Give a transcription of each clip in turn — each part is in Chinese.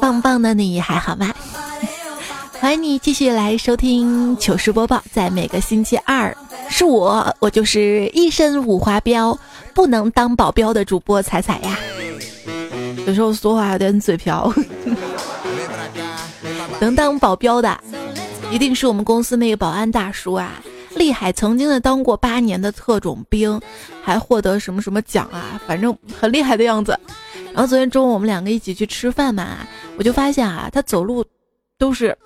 棒棒的你还好吗？欢迎你继续来收听糗事播报，在每个星期二，是我，我就是一身五花膘，不能当保镖的主播彩彩呀。有时候说话有点嘴瓢，能当保镖的，一定是我们公司那个保安大叔啊，厉害，曾经的当过八年的特种兵，还获得什么什么奖啊，反正很厉害的样子。然后昨天中午我们两个一起去吃饭嘛，我就发现啊，他走路都是，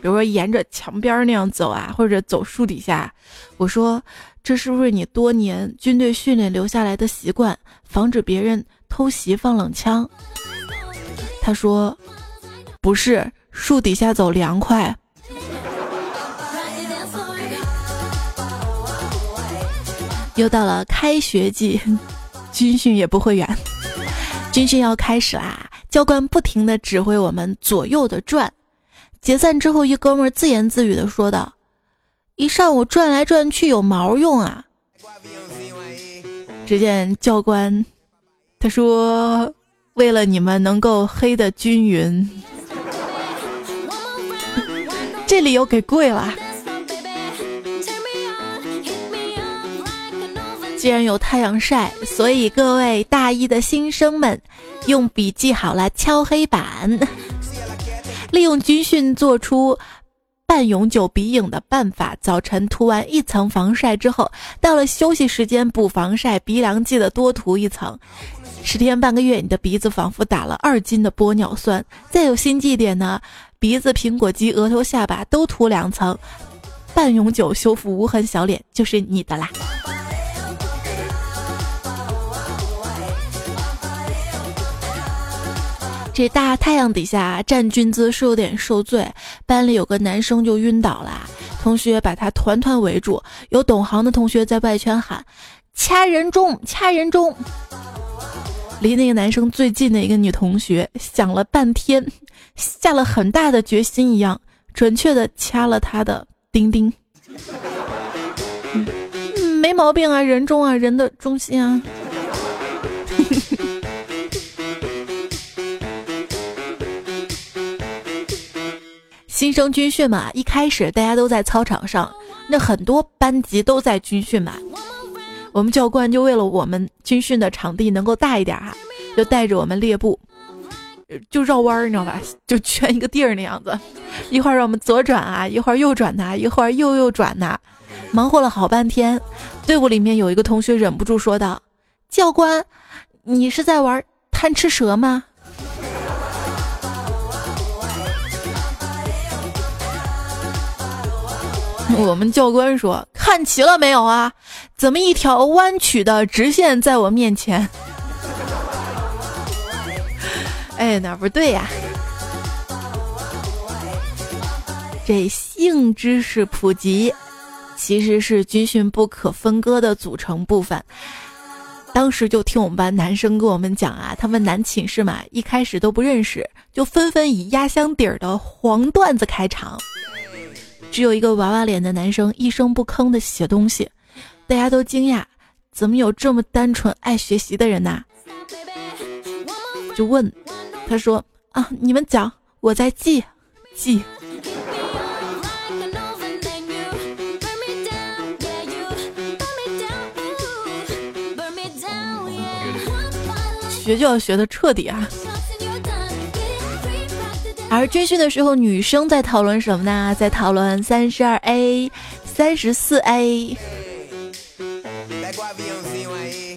比如说沿着墙边那样走啊，或者走树底下。我说，这是不是你多年军队训练留下来的习惯，防止别人？偷袭放冷枪，他说：“不是，树底下走凉快。”又到了开学季，军训也不会远，军训要开始啦！教官不停的指挥我们左右的转。解散之后，一哥们儿自言自语的说道：“一上午转来转去有毛用啊！” 只见教官。他说：“为了你们能够黑的均匀，这里又给跪了。既然有太阳晒，所以各位大一的新生们，用笔记好了敲黑板，利用军训做出半永久鼻影的办法。早晨涂完一层防晒之后，到了休息时间补防晒，鼻梁记得多涂一层。”十天半个月，你的鼻子仿佛打了二斤的玻尿酸。再有心计点呢，鼻子、苹果肌、额头、下巴都涂两层，半永久修复无痕小脸就是你的啦。这大太阳底下站军姿是有点受罪，班里有个男生就晕倒了，同学把他团团围住，有懂行的同学在外圈喊：“掐人中，掐人中。”离那个男生最近的一个女同学想了半天，下了很大的决心一样，准确的掐了他的丁丁。没毛病啊，人中啊，人的中心啊。新生军训嘛，一开始大家都在操场上，那很多班级都在军训嘛。我们教官就为了我们军训的场地能够大一点哈，就带着我们列步，就绕弯儿，你知道吧？就圈一个地儿那样子，一会儿让我们左转啊，一会儿右转呐，一会儿右右转呐，忙活了好半天。队伍里面有一个同学忍不住说道：“教官，你是在玩贪吃蛇吗？”我们教官说：“看齐了没有啊？怎么一条弯曲的直线在我面前？” 哎，哪不对呀？这性知识普及其实是军训不可分割的组成部分。当时就听我们班男生跟我们讲啊，他们男寝室嘛，一开始都不认识，就纷纷以压箱底儿的黄段子开场。只有一个娃娃脸的男生一声不吭的写东西，大家都惊讶，怎么有这么单纯爱学习的人呐？就问，他说啊，你们讲，我在记，记。学就要学的彻底啊！而军训的时候，女生在讨论什么呢？在讨论三十二 A、三十四 A。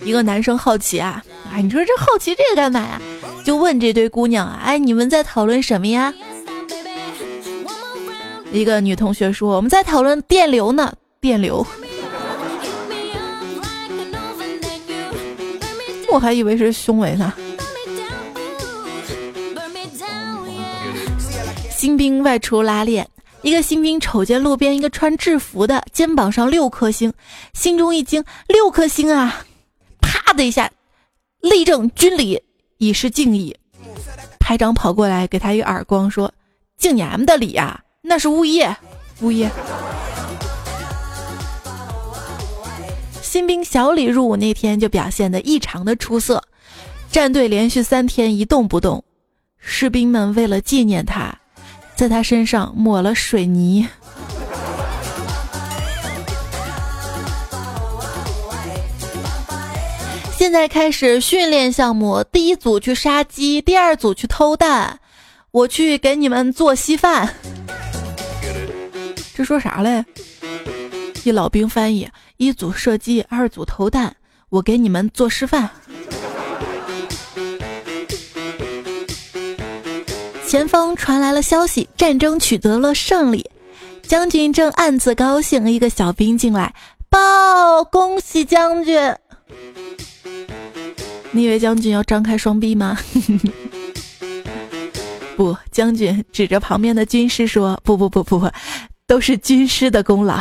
一个男生好奇啊，哎，你说这好奇这个干嘛呀？就问这堆姑娘啊，哎，你们在讨论什么呀？一个女同学说，我们在讨论电流呢，电流。我还以为是胸围呢。新兵外出拉练，一个新兵瞅见路边一个穿制服的，肩膀上六颗星，心中一惊，六颗星啊！啪的一下，立正军礼，以示敬意。排长跑过来给他一耳光，说：“敬你 M 的礼啊，那是物业，物业。”新兵小李入伍那天就表现的异常的出色。战队连续三天一动不动，士兵们为了纪念他，在他身上抹了水泥。现在开始训练项目，第一组去杀鸡，第二组去偷蛋，我去给你们做稀饭。这说啥嘞？一老兵翻译：一组射击，二组投弹，我给你们做示范。前方传来了消息，战争取得了胜利。将军正暗自高兴，一个小兵进来报：恭喜将军！你以为将军要张开双臂吗？不，将军指着旁边的军师说：“不不不不不，都是军师的功劳。”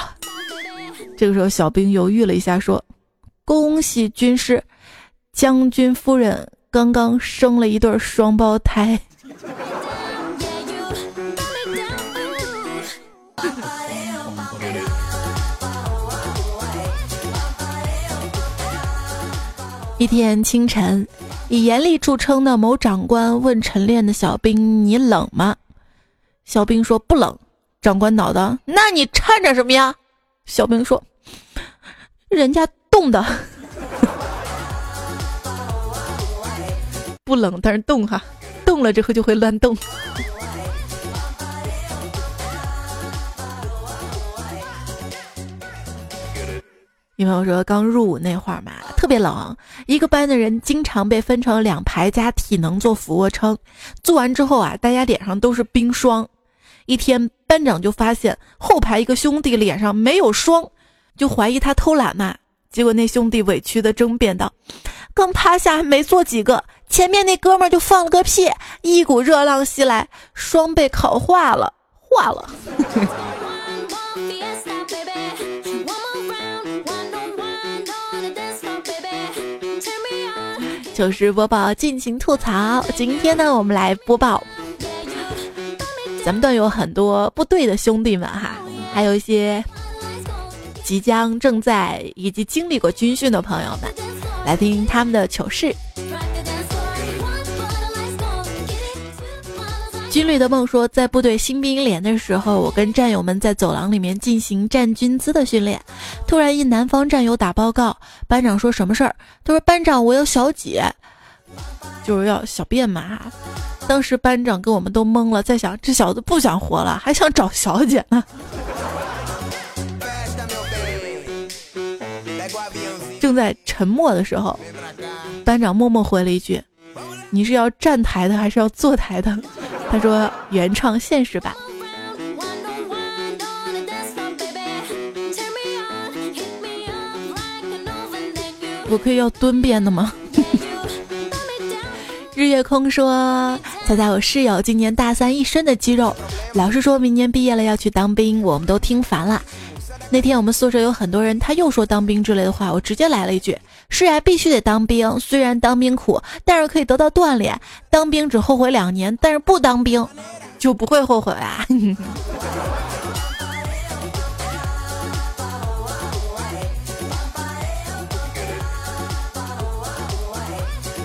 这个时候，小兵犹豫了一下，说：“恭喜军师，将军夫人刚刚生了一对双胞胎。”一天清晨，以严厉著称的某长官问晨练的小兵：“你冷吗？”小兵说：“不冷。”长官恼道：“那你颤着什么呀？”小兵说：“人家冻的，不冷，但是冻哈，冻了之后就会乱动。”女朋友说，刚入伍那会儿嘛，特别冷，一个班的人经常被分成两排加体能做俯卧撑，做完之后啊，大家脸上都是冰霜。一天，班长就发现后排一个兄弟脸上没有霜，就怀疑他偷懒嘛。结果那兄弟委屈的争辩道：“刚趴下还没做几个，前面那哥们儿就放了个屁，一股热浪袭来，霜被烤化了，化了。”糗事播报，尽情吐槽。今天呢，我们来播报，咱们段有很多部队的兄弟们哈，还有一些即将、正在以及经历过军训的朋友们，来听他们的糗事。军旅的梦说，在部队新兵连的时候，我跟战友们在走廊里面进行站军姿的训练。突然，一南方战友打报告，班长说什么事儿？他说：“班长，我有小姐，就是要小便嘛。”当时班长跟我们都懵了，在想这小子不想活了，还想找小姐呢。正在沉默的时候，班长默默回了一句：“你是要站台的，还是要坐台的？”他说：“原创现实版，我可以要蹲便的吗？” 日月空说：“猜猜我室友今年大三，一身的肌肉，老师说明年毕业了要去当兵，我们都听烦了。那天我们宿舍有很多人，他又说当兵之类的话，我直接来了一句。”是啊，必须得当兵。虽然当兵苦，但是可以得到锻炼。当兵只后悔两年，但是不当兵就不会后悔啊！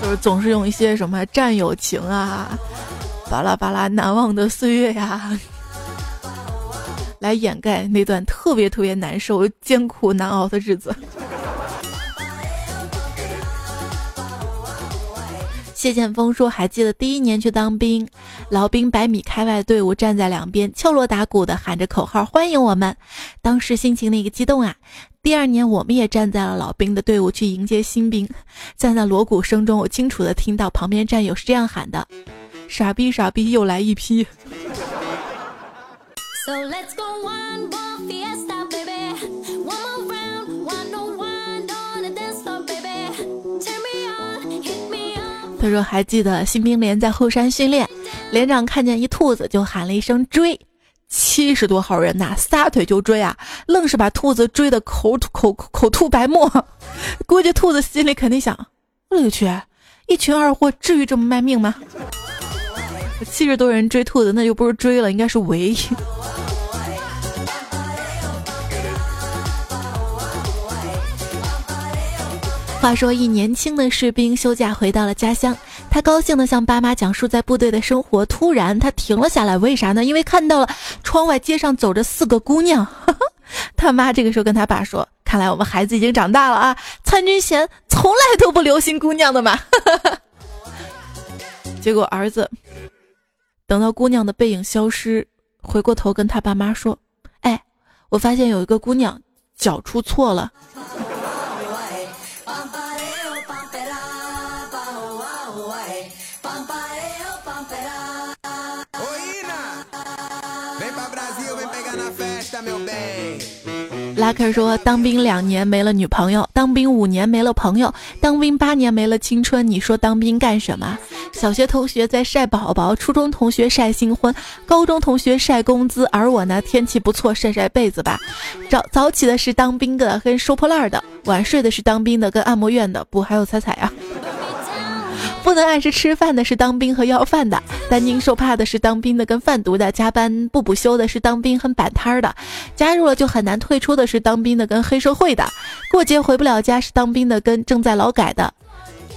就是总是用一些什么战友情啊，巴拉巴拉难忘的岁月呀，来掩盖那段特别特别难受、艰苦难熬的日子。谢剑锋说：“还记得第一年去当兵，老兵百米开外队伍站在两边，敲锣打鼓的喊着口号欢迎我们。当时心情那个激动啊！第二年我们也站在了老兵的队伍去迎接新兵，在那锣鼓声中，我清楚的听到旁边战友是这样喊的：傻逼傻逼又来一批。” So let's go 他说：“还记得新兵连在后山训练，连长看见一兔子就喊了一声追，七十多号人呐，撒腿就追啊，愣是把兔子追得口吐口口吐白沫。估计兔子心里肯定想：我勒个去，一群二货至于这么卖命吗？七十多人追兔子，那就不是追了，应该是围。”话说，一年轻的士兵休假回到了家乡，他高兴地向爸妈讲述在部队的生活。突然，他停了下来，为啥呢？因为看到了窗外街上走着四个姑娘。他妈这个时候跟他爸说：“看来我们孩子已经长大了啊，参军前从来都不留心姑娘的嘛。”结果儿子等到姑娘的背影消失，回过头跟他爸妈说：“哎，我发现有一个姑娘脚出错了。”拉克说：“当兵两年没了女朋友，当兵五年没了朋友，当兵八年没了青春。你说当兵干什么？小学同学在晒宝宝，初中同学晒新婚，高中同学晒工资，而我呢，天气不错晒晒被子吧。早早起的是当兵的跟收破烂的，晚睡的是当兵的跟按摩院的，不还有彩彩啊。”不能按时吃饭的是当兵和要饭的，担惊受怕的是当兵的跟贩毒的，加班不补休的是当兵和摆摊儿的，加入了就很难退出的是当兵的跟黑社会的，过节回不了家是当兵的跟正在劳改的。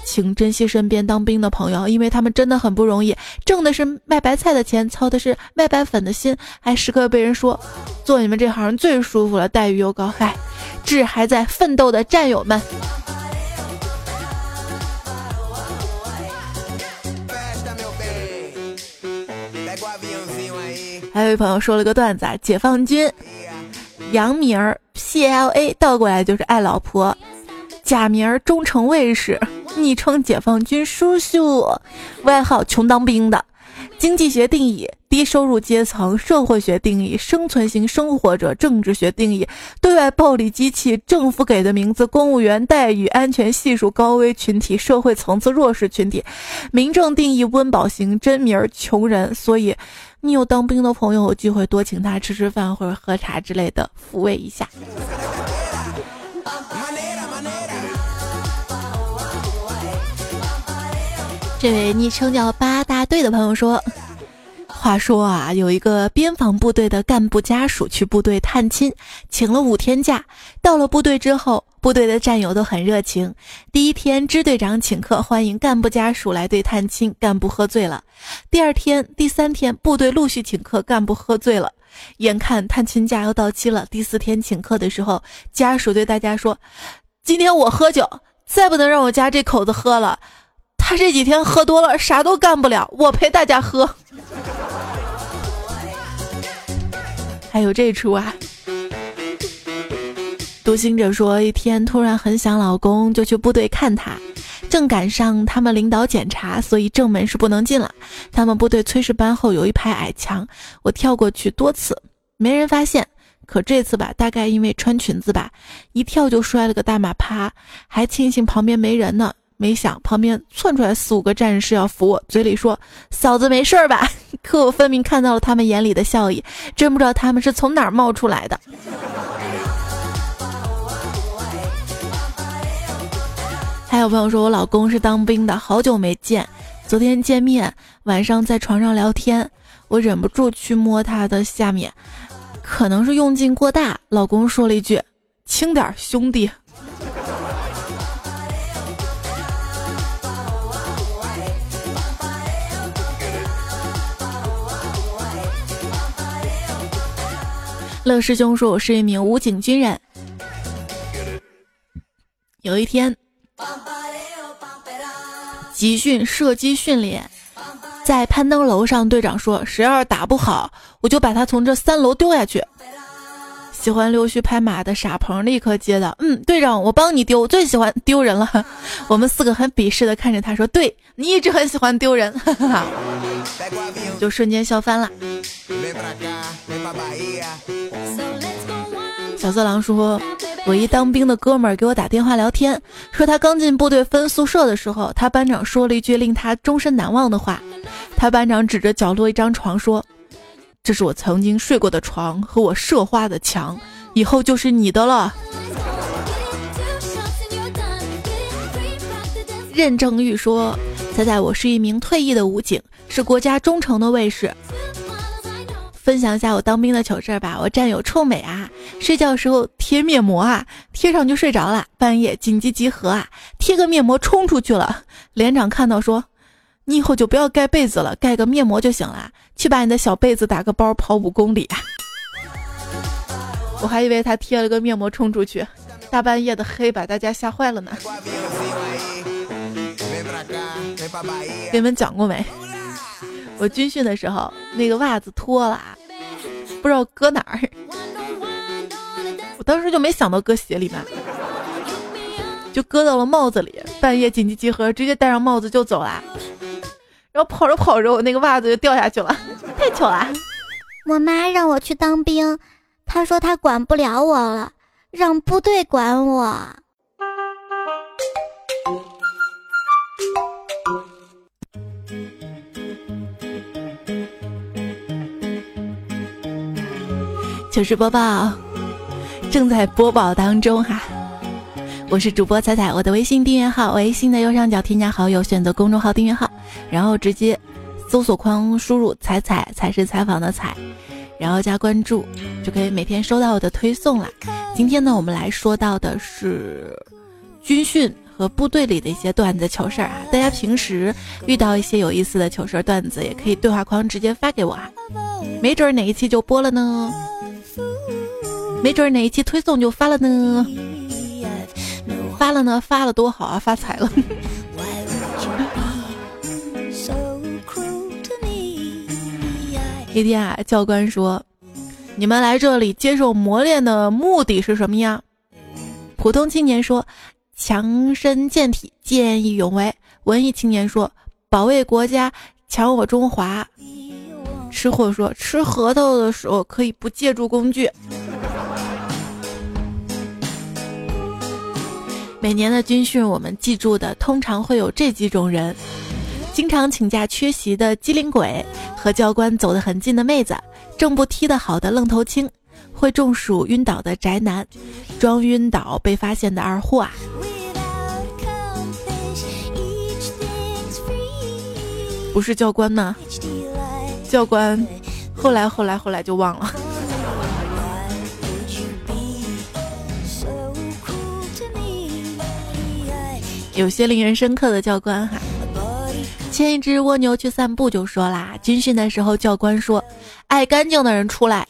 请珍惜身边当兵的朋友，因为他们真的很不容易，挣的是卖白菜的钱，操的是卖白粉的心，还时刻被人说做你们这行最舒服了，待遇又高。嗨，致还在奋斗的战友们。还有一朋友说了个段子啊，解放军洋名儿 P L A 倒过来就是爱老婆，假名儿忠诚卫士，昵称解放军叔叔，外号穷当兵的。经济学定义：低收入阶层；社会学定义：生存型生活者；政治学定义：对外暴力机器；政府给的名字：公务员待遇安全系数高危群体；社会层次弱势群体；民政定义：温饱型真名儿穷人。所以。你有当兵的朋友，有机会多请他吃吃饭或者喝茶之类的，抚慰一下。这位昵称叫八大队的朋友说。话说啊，有一个边防部队的干部家属去部队探亲，请了五天假。到了部队之后，部队的战友都很热情。第一天，支队长请客欢迎干部家属来队探亲，干部喝醉了。第二天、第三天，部队陆续请客，干部喝醉了。眼看探亲假要到期了，第四天请客的时候，家属对大家说：“今天我喝酒，再不能让我家这口子喝了。他这几天喝多了，啥都干不了，我陪大家喝。”还有这出啊！独行者说，一天突然很想老公，就去部队看他。正赶上他们领导检查，所以正门是不能进了。他们部队炊事班后有一排矮墙，我跳过去多次，没人发现。可这次吧，大概因为穿裙子吧，一跳就摔了个大马趴，还庆幸旁边没人呢。没想旁边窜出来四五个战士要扶我，嘴里说：“嫂子没事吧？” 可我分明看到了他们眼里的笑意，真不知道他们是从哪儿冒出来的。还有朋友说我老公是当兵的，好久没见，昨天见面，晚上在床上聊天，我忍不住去摸他的下面，可能是用劲过大，老公说了一句：“轻点，兄弟。”乐师兄说：“我是一名武警军人。有一天，集训射击训练，在攀登楼上，队长说：谁要是打不好，我就把他从这三楼丢下去。喜欢溜须拍马的傻鹏立刻接道：嗯，队长，我帮你丢，最喜欢丢人了。我们四个很鄙视的看着他说：对你一直很喜欢丢人，就瞬间笑翻了。”小色狼说：“我一当兵的哥们儿给我打电话聊天，说他刚进部队分宿舍的时候，他班长说了一句令他终身难忘的话。他班长指着角落一张床说：‘这是我曾经睡过的床和我射花的墙，以后就是你的了。’”任正玉说：“猜猜我是一名退役的武警，是国家忠诚的卫士。”分享一下我当兵的糗事吧。我战友臭美啊，睡觉时候贴面膜啊，贴上就睡着了。半夜紧急集合啊，贴个面膜冲出去了。连长看到说：“你以后就不要盖被子了，盖个面膜就行了。去把你的小被子打个包，跑五公里。”我还以为他贴了个面膜冲出去，大半夜的黑把大家吓坏了呢。给你们讲过没？我军训的时候，那个袜子脱了，不知道搁哪儿。我当时就没想到搁鞋里面，就搁到了帽子里。半夜紧急集合，直接戴上帽子就走了。然后跑着跑着，我那个袜子就掉下去了，太巧了。我妈让我去当兵，她说她管不了我了，让部队管我。糗事播报正在播报当中哈，我是主播彩彩，我的微信订阅号，微信的右上角添加好友，选择公众号订阅号，然后直接搜索框输入“彩彩”，才是采访的彩，然后加关注，就可以每天收到我的推送啦。今天呢，我们来说到的是军训和部队里的一些段子糗事儿啊，大家平时遇到一些有意思的糗事儿段子，也可以对话框直接发给我啊，没准哪一期就播了呢。没准哪一期推送就发了呢，发了呢，发了多好啊，发财了。一天啊，教官说：“你们来这里接受磨练的目的是什么呀？”普通青年说：“强身健体，见义勇为。”文艺青年说：“保卫国家，强我中华。”吃货说：“吃核桃的时候可以不借助工具。”每年的军训，我们记住的通常会有这几种人：经常请假缺席的机灵鬼，和教官走得很近的妹子，正步踢得好的愣头青，会中暑晕倒的宅男，装晕倒被发现的二货啊。不是教官呢？教官后来后来后来就忘了。有些令人深刻的教官哈，牵一只蜗牛去散步就说啦，军训的时候教官说，爱干净的人出来，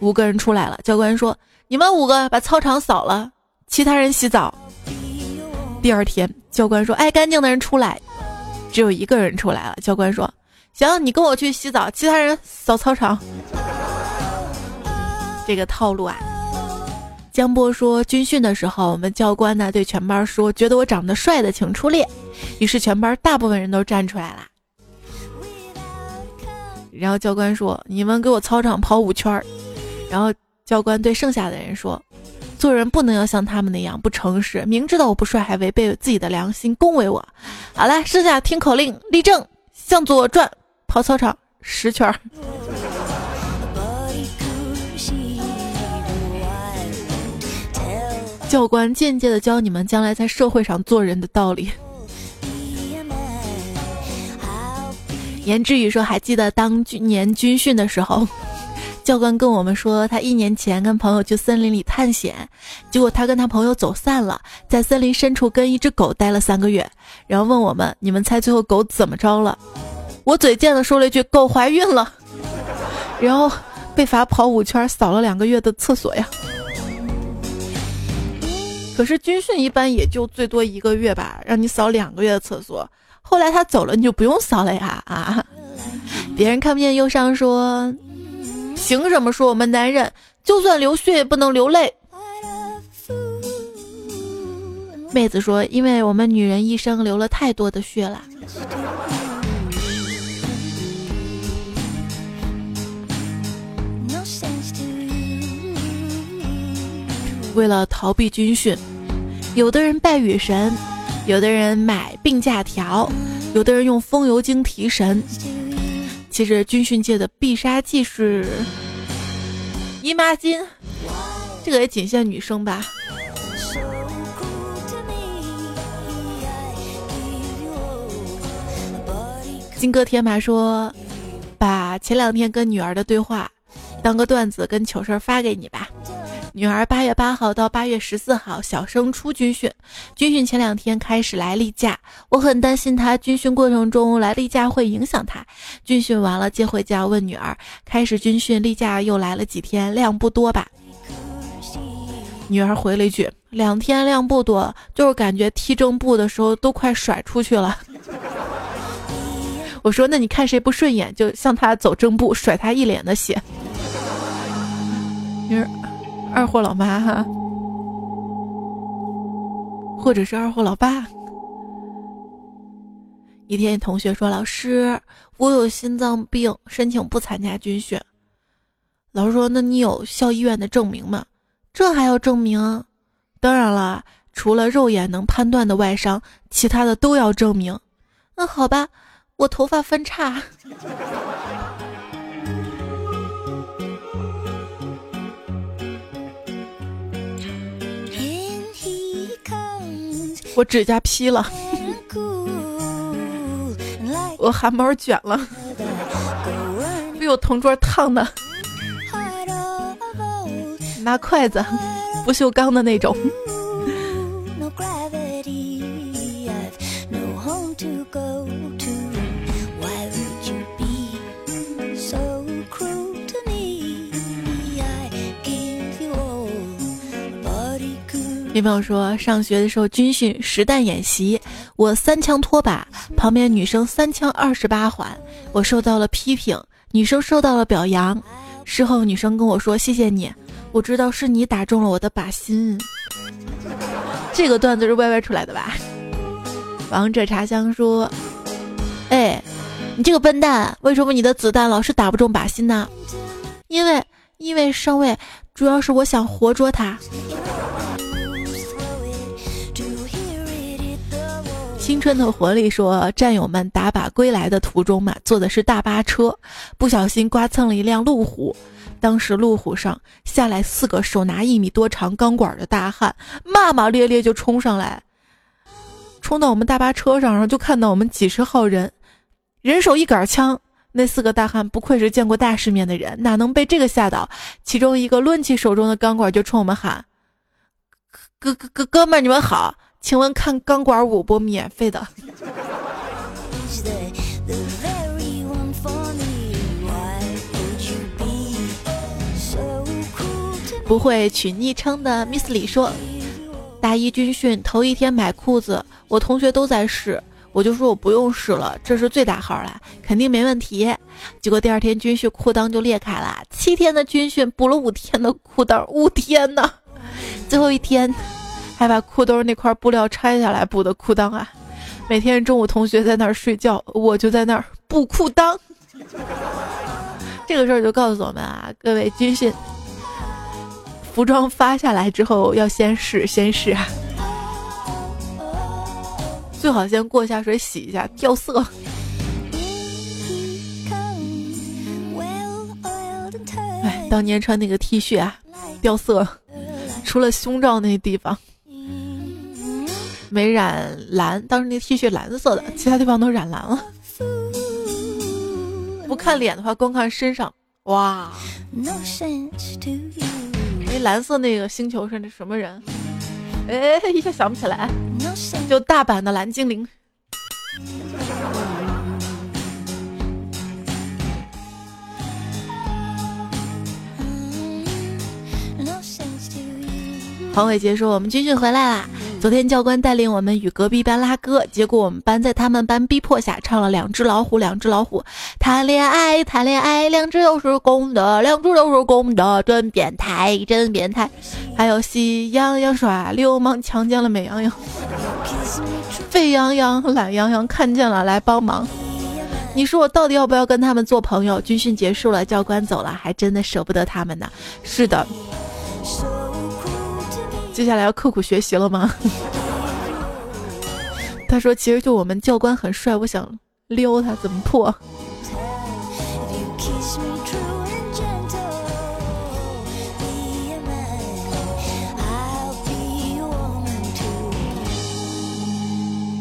五个人出来了，教官说你们五个把操场扫了，其他人洗澡。第二天教官说爱干净的人出来，只有一个人出来了，教官说行，你跟我去洗澡，其他人扫操场。这个套路啊。江波说：“军训的时候，我们教官呢对全班说，觉得我长得帅的请出列。于是全班大部分人都站出来了。然后教官说：‘你们给我操场跑五圈。’然后教官对剩下的人说：‘做人不能要像他们那样不诚实，明知道我不帅还违背自己的良心恭维我。’好了，剩下听口令，立正，向左转，跑操场十圈。”教官间接的教你们将来在社会上做人的道理。言之语说：“还记得当年军训的时候，教官跟我们说，他一年前跟朋友去森林里探险，结果他跟他朋友走散了，在森林深处跟一只狗待了三个月，然后问我们：你们猜最后狗怎么着了？我嘴贱的说了一句：狗怀孕了，然后被罚跑五圈，扫了两个月的厕所呀。”可是军训一般也就最多一个月吧，让你扫两个月的厕所。后来他走了，你就不用扫了呀啊！别人看不见忧伤，说凭什么说我们男人就算流血也不能流泪？妹子说，因为我们女人一生流了太多的血了。为了逃避军训，有的人拜雨神，有的人买病假条，有的人用风油精提神。其实军训界的必杀技是姨妈巾，这个也仅限女生吧。金戈铁马说，把前两天跟女儿的对话当个段子跟糗事发给你吧。女儿八月八号到八月十四号小升初军训，军训前两天开始来例假，我很担心她军训过程中来例假会影响她。军训完了接回家问女儿，开始军训例假又来了几天，量不多吧？女儿回了一句：两天量不多，就是感觉踢正步的时候都快甩出去了。我说那你看谁不顺眼，就向他走正步，甩他一脸的血。女儿。二货老妈哈，或者是二货老爸。一天，同学说：“老师，我有心脏病，申请不参加军训。”老师说：“那你有校医院的证明吗？”这还要证明？当然了，除了肉眼能判断的外伤，其他的都要证明。那好吧，我头发分叉。我指甲劈了，我汗毛卷了，被我同桌烫的，拿筷子，不锈钢的那种。女朋友说，上学的时候军训实弹演习，我三枪拖把，旁边女生三枪二十八环，我受到了批评，女生受到了表扬。事后女生跟我说：“谢谢你，我知道是你打中了我的靶心。”这个段子是歪歪出来的吧？王者茶香说：“哎，你这个笨蛋，为什么你的子弹老是打不中靶心呢？”因为，因为上尉，主要是我想活捉他。青春的活力说：“战友们打靶归来的途中嘛，坐的是大巴车，不小心刮蹭了一辆路虎。当时路虎上下来四个手拿一米多长钢管的大汉，骂骂咧咧就冲上来，冲到我们大巴车上，然后就看到我们几十号人，人手一杆枪。那四个大汉不愧是见过大世面的人，哪能被这个吓到？其中一个抡起手中的钢管就冲我们喊：‘哥哥哥哥们，你们好！’”请问看钢管舞不？免费的。不会取昵称的 Miss 李说，大一军训头一天买裤子，我同学都在试，我就说我不用试了，这是最大号了，肯定没问题。结果第二天军训裤裆就裂开了，七天的军训补了五天的裤裆，五天呢，最后一天。还把裤兜那块布料拆下来补的裤裆啊！每天中午同学在那儿睡觉，我就在那儿补裤裆。这个事儿就告诉我们啊，各位军训服装发下来之后要先试，先试啊，最好先过一下水洗一下，掉色。哎，当年穿那个 T 恤啊，掉色，除了胸罩那地方。没染蓝，当时那 T 恤蓝色的，其他地方都染蓝了。不看脸的话，光看身上，哇！那蓝色那个星球是那什么人？哎，一下想不起来。就大阪的蓝精灵。黄伟杰说：“我们军训回来啦。”昨天教官带领我们与隔壁班拉歌，结果我们班在他们班逼迫下唱了《两只老虎》，两只老虎谈恋爱，谈恋爱，两只都是公的，两只都是公的，真变态，真变态。还有喜羊羊耍流氓，强奸了美羊羊。沸羊羊、懒羊羊看见了来帮忙。你说我到底要不要跟他们做朋友？军训结束了，教官走了，还真的舍不得他们呢。是的。接下来要刻苦学习了吗？他说：“其实就我们教官很帅，我想撩他，怎么破？”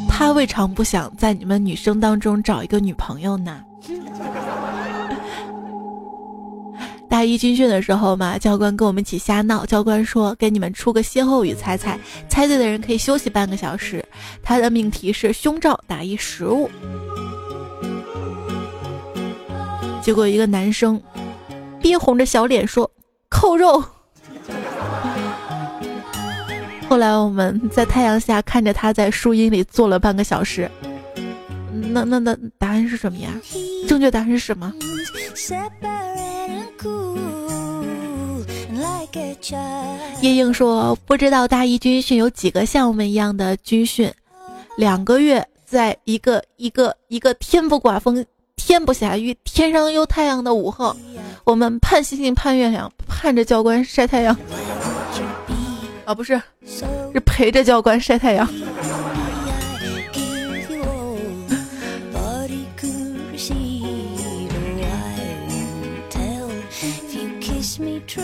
他未尝不想在你们女生当中找一个女朋友呢。大一军训的时候嘛，教官跟我们一起瞎闹。教官说：“给你们出个歇后语，猜猜，猜对的人可以休息半个小时。”他的命题是胸罩打一食物。结果一个男生憋红着小脸说：“扣肉。”后来我们在太阳下看着他在树荫里坐了半个小时。那那那答案是什么呀？正确答案是什么？夜莺说：“不知道大一军训有几个像我们一样的军训，两个月，在一个一个一个天不刮风、天不下雨、天上有太阳的午后，我们盼星星盼月亮，盼着教官晒太阳。啊，不是，是陪着教官晒太阳。”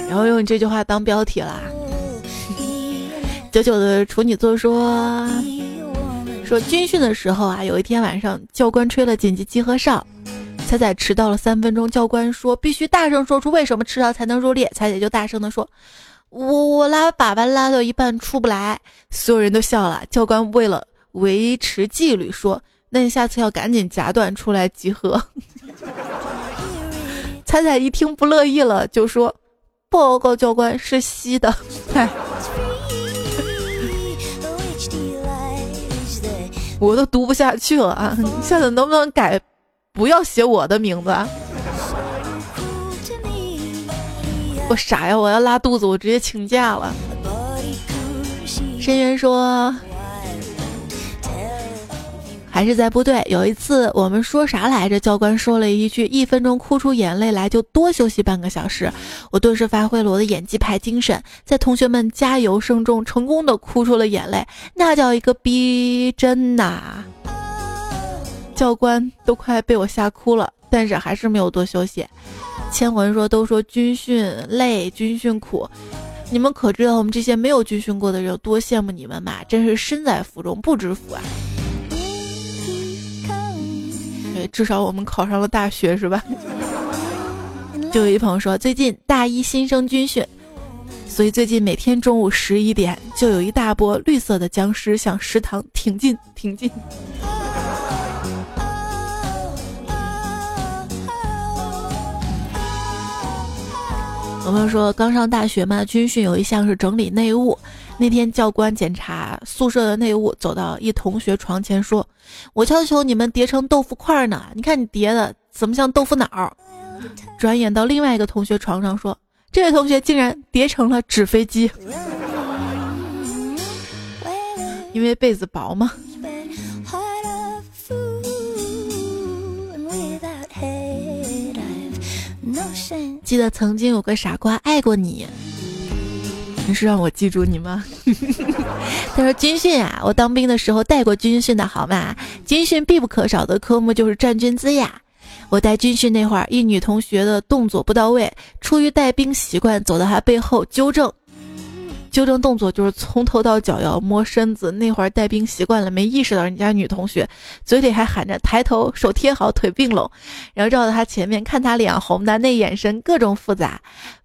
然后用这句话当标题啦。九九的处女座说：“说军训的时候啊，有一天晚上，教官吹了紧急集合哨，彩彩迟到了三分钟。教官说必须大声说出为什么迟到才能入列。彩彩就大声的说：我我拉粑粑拉到一半出不来。所有人都笑了。教官为了维持纪律说：那你下次要赶紧夹断出来集合。彩彩一听不乐意了，就说。”报告教官是吸的，哎，我都读不下去了啊！下次能不能改，不要写我的名字？我傻呀！我要拉肚子，我直接请假了。深渊说。还是在部队，有一次我们说啥来着？教官说了一句：“一分钟哭出眼泪来就多休息半个小时。”我顿时发挥了我的演技派精神，在同学们加油声中成功的哭出了眼泪，那叫一个逼真呐！教官都快被我吓哭了，但是还是没有多休息。千魂说：“都说军训累，军训苦，你们可知道我们这些没有军训过的人有多羡慕你们嘛？真是身在福中不知福啊！”对至少我们考上了大学，是吧？就有一朋友说，最近大一新生军训，所以最近每天中午十一点就有一大波绿色的僵尸向食堂挺进挺进。我们说刚上大学嘛，军训有一项是整理内务。那天教官检查宿舍的内务，走到一同学床前说：“我要求你们叠成豆腐块呢，你看你叠的怎么像豆腐脑？”转眼到另外一个同学床上说：“这位同学竟然叠成了纸飞机，因为被子薄嘛吗？”记得曾经有个傻瓜爱过你。你是让我记住你吗？他说军训啊，我当兵的时候带过军训的好吗？军训必不可少的科目就是站军姿呀。我带军训那会儿，一女同学的动作不到位，出于带兵习惯，走到她背后纠正，纠正动作就是从头到脚要摸身子。那会儿带兵习惯了，没意识到人家女同学嘴里还喊着抬头，手贴好，腿并拢，然后绕到他前面看他脸红的那眼神各种复杂。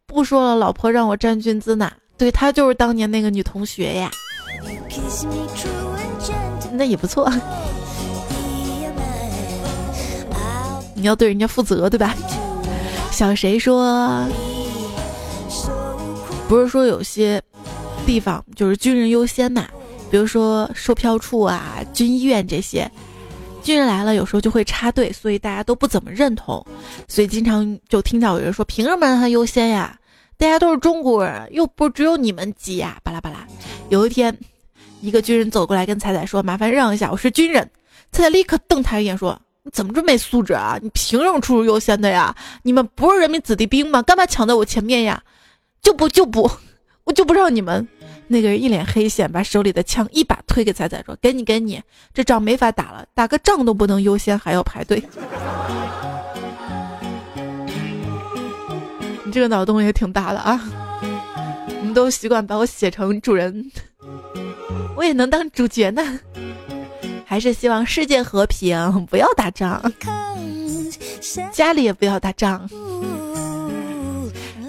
不说了，老婆让我站军姿呢。对她就是当年那个女同学呀，那也不错。你要对人家负责，对吧？小谁说，不是说有些地方就是军人优先嘛？比如说售票处啊、军医院这些，军人来了有时候就会插队，所以大家都不怎么认同，所以经常就听到有人说，凭什么让他优先呀？大家都是中国人，又不只有你们急呀！巴拉巴拉。有一天，一个军人走过来跟彩彩说：“麻烦让一下，我是军人。”彩彩立刻瞪他一眼说：“你怎么这么没素质啊？你凭什么出入优先的呀？你们不是人民子弟兵吗？干嘛抢在我前面呀？就不就不，我就不让你们。”那个人一脸黑线，把手里的枪一把推给彩彩说：“给你，给你，这仗没法打了，打个仗都不能优先，还要排队。”你这个脑洞也挺大的啊！你们都习惯把我写成主人，我也能当主角呢。还是希望世界和平，不要打仗，家里也不要打仗。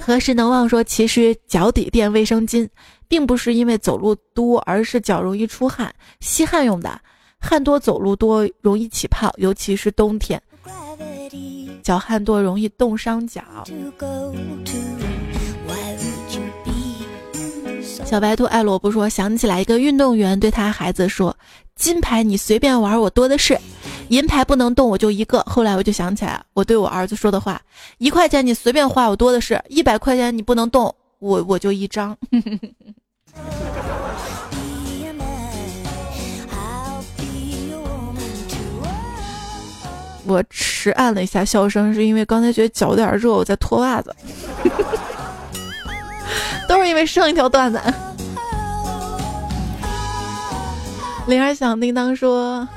何时能忘说，其实脚底垫卫生巾，并不是因为走路多，而是脚容易出汗，吸汗用的。汗多走路多容易起泡，尤其是冬天，脚汗多容易冻伤脚。小白兔爱萝卜说：“想起来一个运动员对他孩子说，金牌你随便玩，我多的是；银牌不能动，我就一个。后来我就想起来，我对我儿子说的话：一块钱你随便花，我多的是；一百块钱你不能动，我我就一张。我迟按了一下笑声，是因为刚才觉得脚有点热，我在脱袜子。”都是因为上一条段子。铃儿响叮当说，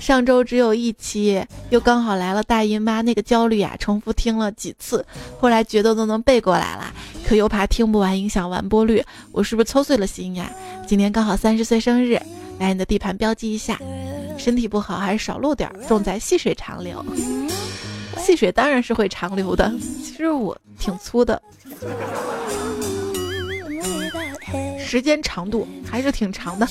上周只有一期，又刚好来了大姨妈，那个焦虑啊，重复听了几次，后来觉得都能背过来了，可又怕听不完影响完播率，我是不是操碎了心呀？今年刚好三十岁生日，来你的地盘标记一下，身体不好还是少录点，重在细水长流。细水当然是会长流的，其实我挺粗的。时间长度还是挺长的。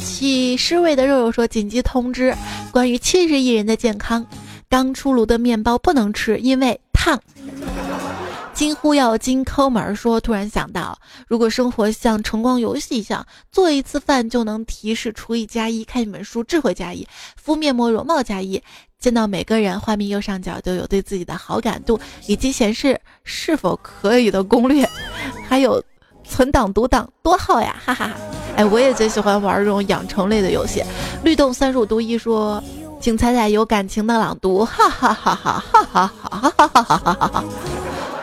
起尸位的肉肉说：“紧急通知，关于七十亿人的健康，刚出炉的面包不能吃，因为烫。”惊呼要金抠门儿说，突然想到，如果生活像晨光游戏一样，做一次饭就能提示厨艺加一，看一本书智慧加一，敷面膜容貌加一，见到每个人画面右上角都有对自己的好感度以及显示是否可以的攻略，还有存档读档，多好呀！哈哈哈。哎，我也最喜欢玩这种养成类的游戏。律动三十五度一说，请彩彩有感情的朗读，哈哈哈哈哈哈哈哈哈哈哈哈。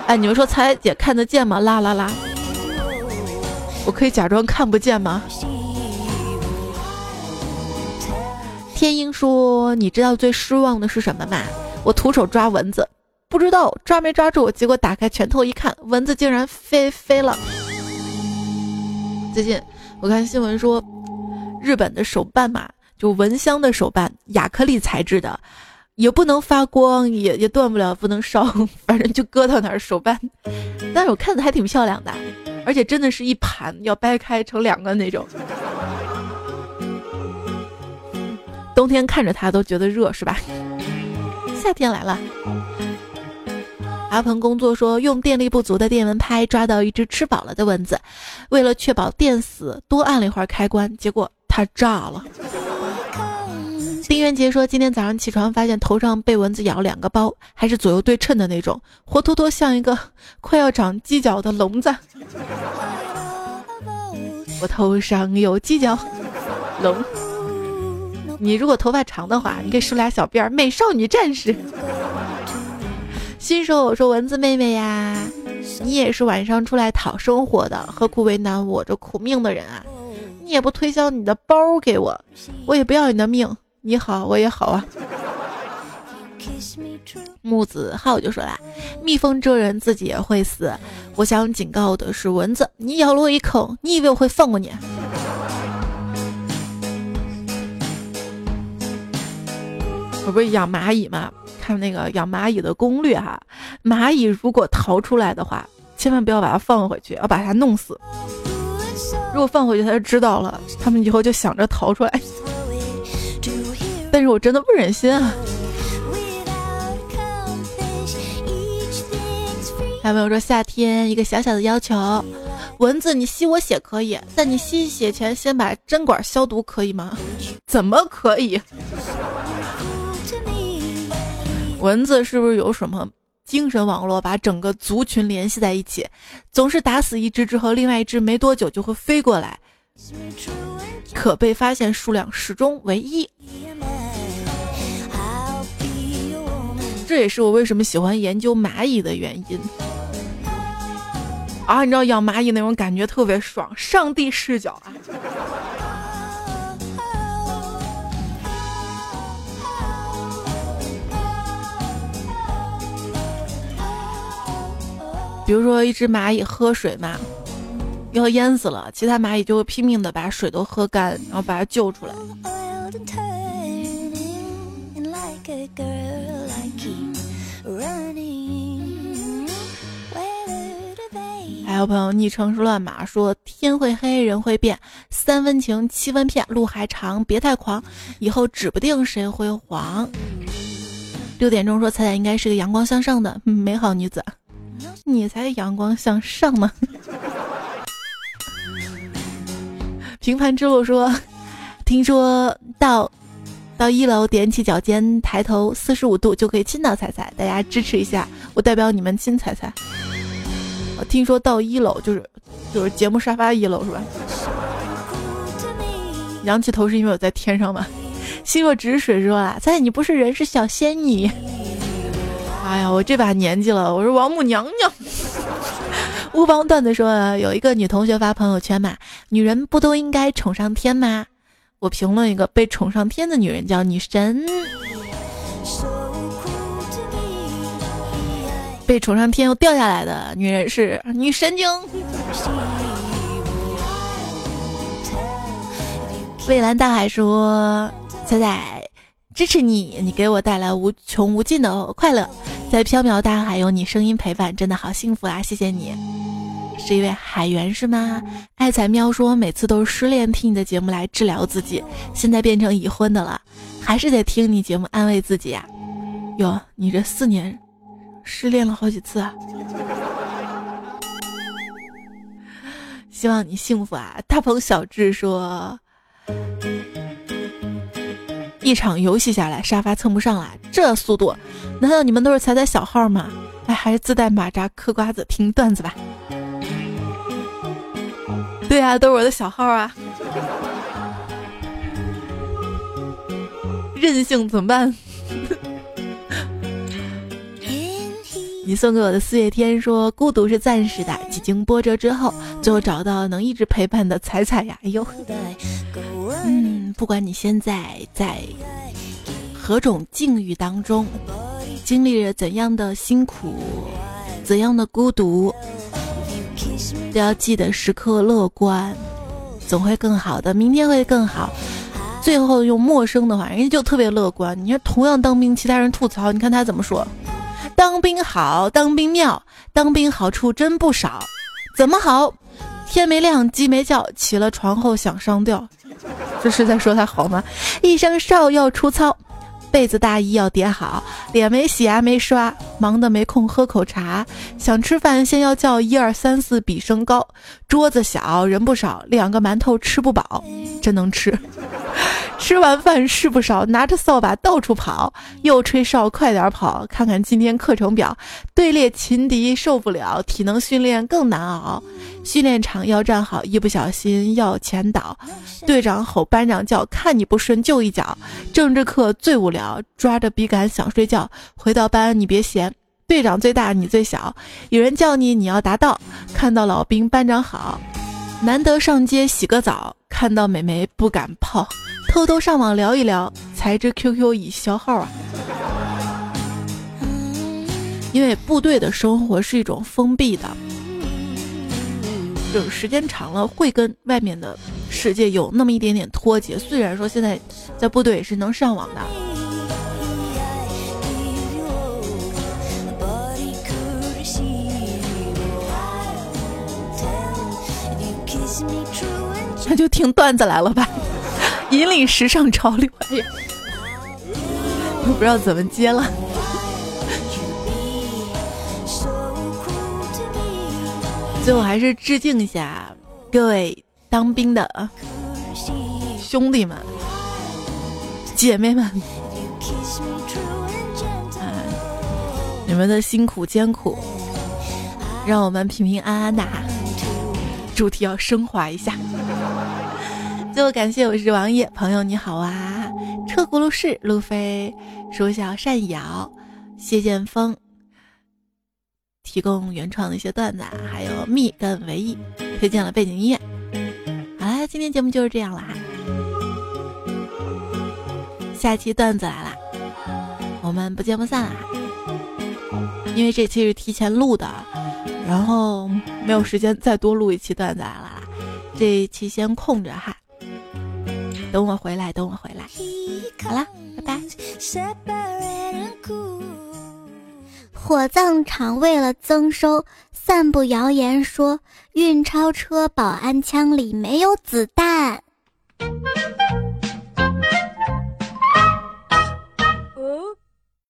哎，你们说彩姐看得见吗？啦啦啦！我可以假装看不见吗？天鹰说：“你知道最失望的是什么吗？我徒手抓蚊子，不知道抓没抓住，结果打开拳头一看，蚊子竟然飞飞了。”最近我看新闻说，日本的手办嘛，就蚊香的手办，亚克力材质的。也不能发光，也也断不了，不能烧，反正就搁到那儿手办。但是我看着还挺漂亮的，而且真的是一盘要掰开成两个那种。冬天看着它都觉得热，是吧？夏天来了。阿鹏工作说，用电力不足的电蚊拍抓到一只吃饱了的蚊子，为了确保电死，多按了一会儿开关，结果它炸了。丁元杰说：“今天早上起床，发现头上被蚊子咬两个包，还是左右对称的那种，活脱脱像一个快要长犄角的笼子。我头上有犄角龙。你如果头发长的话，你可以梳俩小辫儿，美少女战士。新手我说蚊子妹妹呀，你也是晚上出来讨生活的，何苦为难我这苦命的人啊？你也不推销你的包给我，我也不要你的命。”你好，我也好啊。木子浩就说啦：“蜜蜂蛰人，自己也会死。我想警告的是蚊子，你咬了我一口，你以为我会放过你？”我不是养蚂蚁吗？看那个养蚂蚁的攻略哈。蚂蚁如果逃出来的话，千万不要把它放回去，要把它弄死。如果放回去，它就知道了，它们以后就想着逃出来。但是我真的不忍心啊！还有朋友说夏天一个小小的要求？蚊子你吸我血可以，但你吸血前先把针管消毒可以吗？怎么可以？蚊子是不是有什么精神网络，把整个族群联系在一起？总是打死一只之后，另外一只没多久就会飞过来，可被发现数量始终为一。这也是我为什么喜欢研究蚂蚁的原因啊！你知道养蚂蚁那种感觉特别爽，上帝视角啊！比如说一只蚂蚁喝水嘛，要淹死了，其他蚂蚁就会拼命的把水都喝干，然后把它救出来。还有朋友昵称是乱码，说天会黑，人会变，三分情，七分骗，路还长，别太狂，以后指不定谁会黄。六点钟说彩彩应该是个阳光向上的美好女子，你才阳光向上呢。平凡之路说，听说到到一楼踮起脚尖，抬头四十五度就可以亲到彩彩，大家支持一下，我代表你们亲彩彩。我听说到一楼就是就是节目沙发一楼是吧？仰起头是因为我在天上吗？心若止水说啊，彩彩你不是人是小仙女。哎呀，我这把年纪了，我是王母娘娘。乌邦段子说有一个女同学发朋友圈嘛，女人不都应该宠上天吗？我评论一个被宠上天的女人叫女神。被宠上天又掉下来的女人是女神经。蔚蓝大海说：“仔仔，支持你，你给我带来无穷无尽的快乐，在飘渺大海有你声音陪伴，真的好幸福啊！谢谢你，是一位海员是吗？”爱彩喵说：“每次都是失恋听你的节目来治疗自己，现在变成已婚的了，还是得听你节目安慰自己呀。”哟，你这四年。失恋了好几次啊！希望你幸福啊！大鹏小智说，一场游戏下来，沙发蹭不上了，这速度，难道你们都是踩踩小号吗？哎，还是自带马扎嗑瓜子听段子吧。对啊，都是我的小号啊。任性怎么办？你送给我的四月天说：“孤独是暂时的，几经波折之后，最后找到能一直陪伴的彩彩呀。”哎呦，嗯，不管你现在在何种境遇当中，经历着怎样的辛苦，怎样的孤独，都要记得时刻乐观，总会更好的，明天会更好。最后用陌生的话，人家就特别乐观。你看，同样当兵，其他人吐槽，你看他怎么说？当兵好，当兵妙，当兵好处真不少。怎么好？天没亮，鸡没叫，起了床后想上吊。这是在说他好吗？一生少要出操，被子大衣要叠好，脸没洗牙没刷，忙得没空喝口茶。想吃饭先要叫一二三四比身高，桌子小人不少，两个馒头吃不饱，真能吃。吃完饭事不少，拿着扫把到处跑，又吹哨快点跑，看看今天课程表。队列擒敌受不了，体能训练更难熬。训练场要站好，一不小心要前倒。队长吼，班长叫，看你不顺就一脚。政治课最无聊，抓着笔杆想睡觉。回到班你别闲，队长最大你最小，有人叫你你要答到。看到老兵班长好，难得上街洗个澡。看到美眉不敢泡。偷偷上网聊一聊，才知 QQ 已消耗啊！因为部队的生活是一种封闭的，就是时间长了会跟外面的世界有那么一点点脱节。虽然说现在在部队也是能上网的，那就听段子来了吧。引领时尚潮流，我不知道怎么接了。最后还是致敬一下各位当兵的兄弟们、姐妹们，啊，你们的辛苦艰苦，让我们平平安安的哈。主题要升华一下。最后感谢我是王爷朋友你好啊，车轱辘氏路飞鼠小善咬谢剑锋提供原创的一些段子，还有蜜跟唯一推荐了背景音乐。好啦，今天节目就是这样了哈，下期段子来啦，我们不见不散啦。因为这期是提前录的，然后没有时间再多录一期段子来了，这一期先空着哈。等我回来，等我回来。好啦，拜拜。火葬场为了增收散布谣言说运钞车保安枪里没有子弹。